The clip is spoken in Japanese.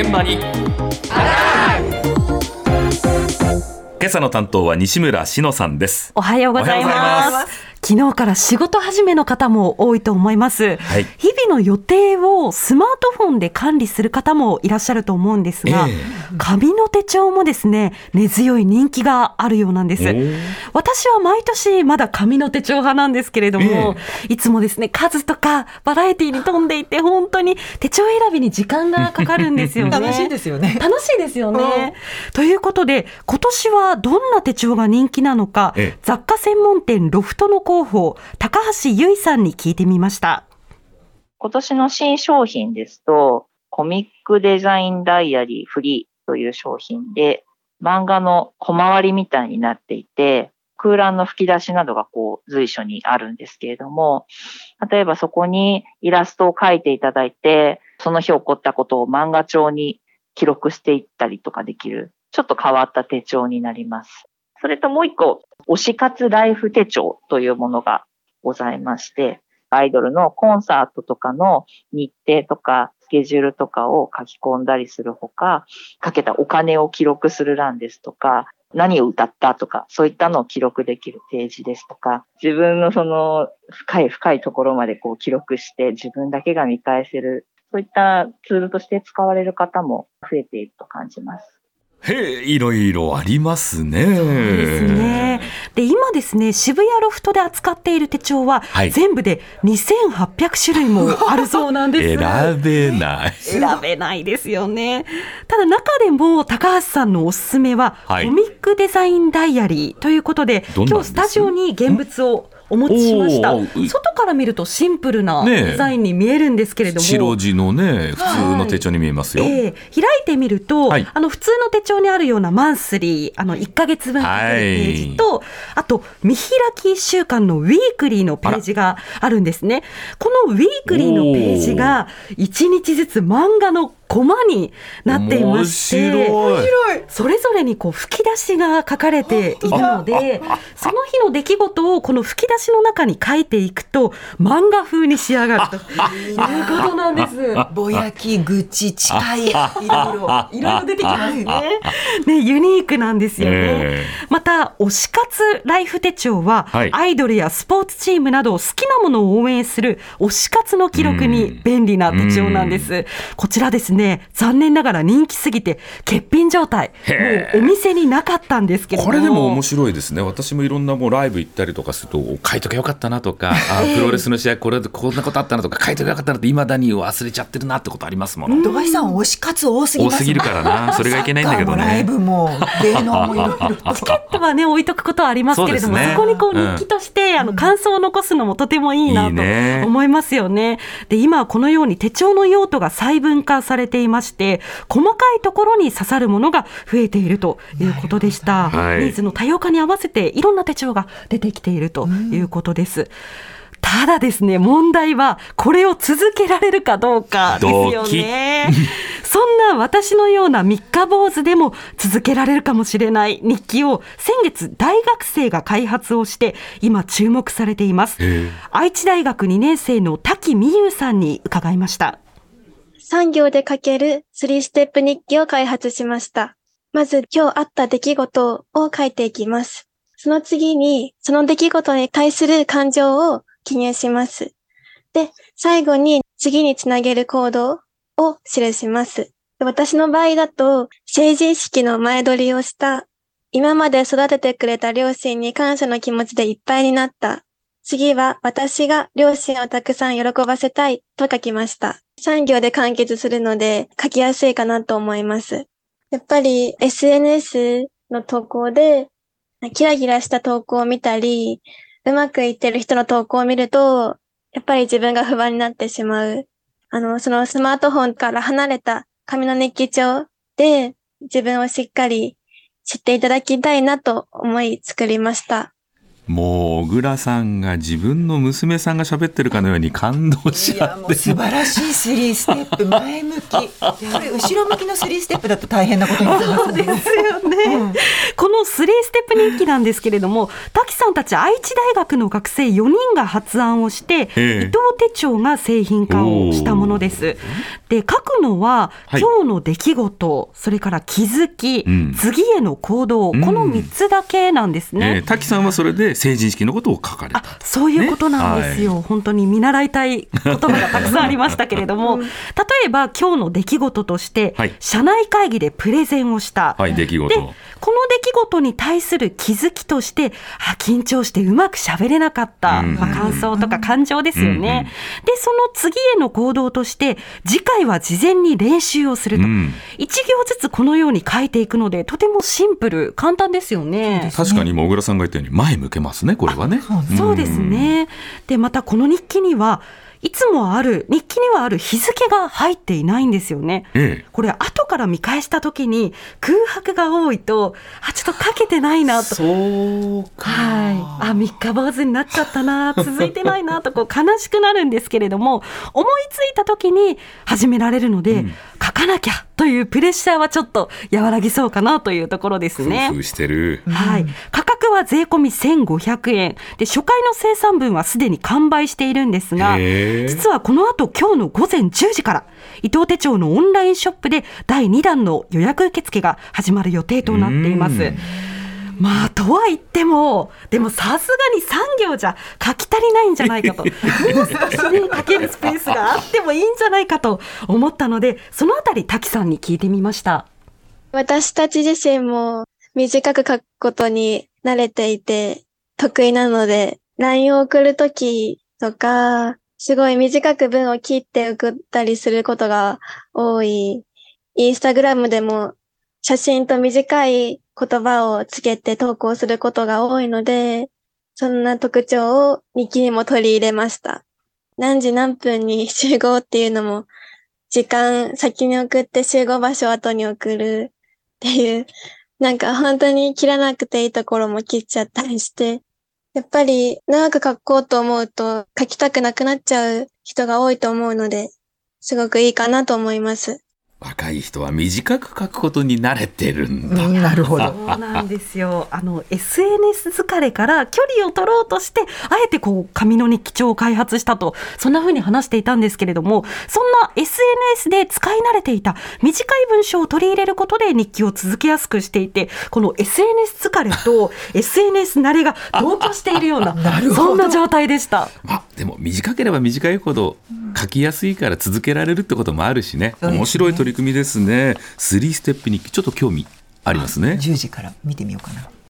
現場に。今朝の担当は西村志乃さんです。おはようございます昨日から仕事始めの方も多いと思います、はい、日々の予定をスマートフォンで管理する方もいらっしゃると思うんですが、えー、紙の手帳もですね根強い人気があるようなんです。私は毎年まだ紙の手帳派なんですけれども、えー、いつもですね数とかバラエティに富んでいて本当に手帳選びに時間がかかるんですよね。楽しいですよね。楽しいですよね、ということで今年はどんな手帳が人気なのか、えー、雑貨専門店ロフトの広報、高橋由衣さんに聞いてみました。今年の新商品ですと、コミックデザインダイアリーフリーという商品で、漫画の小回りみたいになっていて、空欄の吹き出しなどがこう随所にあるんですけれども、例えばそこにイラストを描いていただいて、その日起こったことを漫画帳に記録していったりとかできる、ちょっと変わった手帳になります。それともう一個、推し活ライフ手帳というものがございまして、アイドルのコンサートとかの日程とかスケジュールとかを書き込んだりするほか、かけたお金を記録する欄ですとか、何を歌ったとか、そういったのを記録できるページですとか、自分のその深い深いところまでこう記録して自分だけが見返せる、そういったツールとして使われる方も増えていると感じます。へえ、いろいろありますね。そうですね。で、今ですね、渋谷ロフトで扱っている手帳は、はい、全部で2800種類もあるそうなんです。選べない。選べないですよね。ただ中でも高橋さんのおすすめは、はい、コミックデザインダイアリーということで、今日スタジオに現物をお持ちしました。外から見るとシンプルなデザインに見えるんですけれども、白地のね普通の手帳に見えますよ、はい、えー、開いてみると、はい、あの普通の手帳にあるようなマンスリーあの1か月分かけるページと、はい、あと見開き1週間のウィークリーのページがあるんですね。このウィークリーのページが1日ずつ漫画のコマになっていましてそれぞれにこう吹き出しが書かれているのでその日の出来事をこの吹き出しの中に書いていくと漫画風に仕上がると。いうことなんです。ぼやき愚痴近いいろいろいろいろ出てきますね。ねユニークなんですよね。えー、また推し活ライフ手帳は、はい、アイドルやスポーツチームなど好きなものを応援する推し活の記録に便利な手帳なんです。こちらですねね、残念ながら人気すぎて欠品状態、もうお店になかったんですけどこれでも面白いですね、私もいろんなもうライブ行ったりとかすると、書いとけよかったなとか、あプロレスの試合、これこんなことあったなとか、書いとけよかったなって、いまだに忘れちゃってるなってことありますもの。土井さん、推し活多すぎ多すぎるからな、それがいけないんだけどね。ライブも芸能もいろいろチケットはね、置いとくことはありますけれども、そ、ね,、こにこう日記として、うん、あの感想を残すのもとてもいいなと思いますよね。いいね。で今はこのように手帳の用途が細分化されていまして、細かいところに刺さるものが増えているということでした。はい、ニーズの多様化に合わせていろんな手帳が出てきているということです。ただですね、問題はこれを続けられるかどうかですよね。そんな私のような三日坊主でも続けられるかもしれない日記を先月大学生が開発をして今注目されています。愛知大学2年生の滝美優さんに伺いました。3行で書ける3ステップ日記を開発しました。まず今日あった出来事を書いていきます。その次にその出来事に対する感情を記入します。で、最後に次につなげる行動を記します。私の場合だと成人式の前撮りをした今まで育ててくれた両親に感謝の気持ちでいっぱいになった。次は私が両親をたくさん喜ばせたいと書きました。産業で完結するので書きやすいかなと思います。やっぱり SNS の投稿でキラキラした投稿を見たり、うまくいってる人の投稿を見ると、やっぱり自分が不安になってしまう。あの、そのスマートフォンから離れた紙の日記帳で自分をしっかり知っていただきたいなと思い作りました。もう小倉さんが自分の娘さんが喋ってるかのように感動しちゃって。素晴らしいスリーステップ前向き。これ後ろ向きのスリーステップだと大変なことになりますね。ですよね、うん、このスリーステップ日記なんですけれども滝さんたち愛知大学の学生4人が発案をして、伊藤手帳が製品化をしたものです。で書くのは、今日の出来事それから気づき、うん、次への行動、この3つだけなんですね、えー、滝さんはそれで成人式のことを書かれた。そういうことなんですよ、ね。はい、本当に見習いたい言葉がたくさんありましたけれども、例えば今日の出来事として、はい、社内会議でプレゼンをした、はい、出来事。この出来事に対する気づきとして、あ緊張してうまく喋れなかった、まあ、感想とか感情ですよね。で、その次への行動として、次回は事前に練習をすると、一行ずつこのように書いていくので、とてもシンプル、簡単ですよね。確かに今、小倉さんが言ったように、前向けますね、これはね。そうですね。で、またこの日記には、いつもある、日記にはある日付が入っていないんですよね。ええ、これ、後から見返したときに空白が多いと、あ、ちょっと書けてないなと。そうか。はい。あ、三日坊主になっちゃったな、続いてないなと、こう悲しくなるんですけれども、思いついたときに始められるので、うん、書かなきゃというプレッシャーはちょっと和らぎそうかなというところですね。工夫してる。はい。価格は税込み1500円。で、初回の生産分はすでに完売しているんですが、実はこの後今日の午前10時から伊藤手帳のオンラインショップで第2弾の予約受付が始まる予定となっています。まあ、とは言っても、でもさすがに3行じゃ書き足りないんじゃないかと。もう少し書けるスペースがあってもいいんじゃないかと思ったので、そのあたり滝さんに聞いてみました。私たち自身も短く書くことに慣れていて得意なので、LINE を送るときとか、すごい短く文を切って送ったりすることが多い。インスタグラムでも写真と短い言葉をつけて投稿することが多いので、そんな特徴を日記にも取り入れました。何時何分に集合っていうのも、時間先に送って集合場所を後に送るっていう、なんか本当に切らなくていいところも切っちゃったりして、やっぱり長く書こうと思うと書きたくなくなっちゃう人が多いと思うので、すごくいいかなと思います。若い人は短く書くことに慣れてるんだ。なるほど。そうなんですよ。あの SNS 疲れから距離を取ろうとして、あえてこう紙の日記帳を開発したと、そんな風に話していたんですけれども、そんな SNS で使い慣れていた短い文章を取り入れることで日記を続けやすくしていて、この SNS 疲れと SNS 慣れが同居しているような、なそんな状態でした。あ、でも短ければ短いほど書きやすいから続けられるってこともあるしね。面白い取りり組みですね。3ステップ日記、ちょっと興味ありますね。10時から見てみようかな。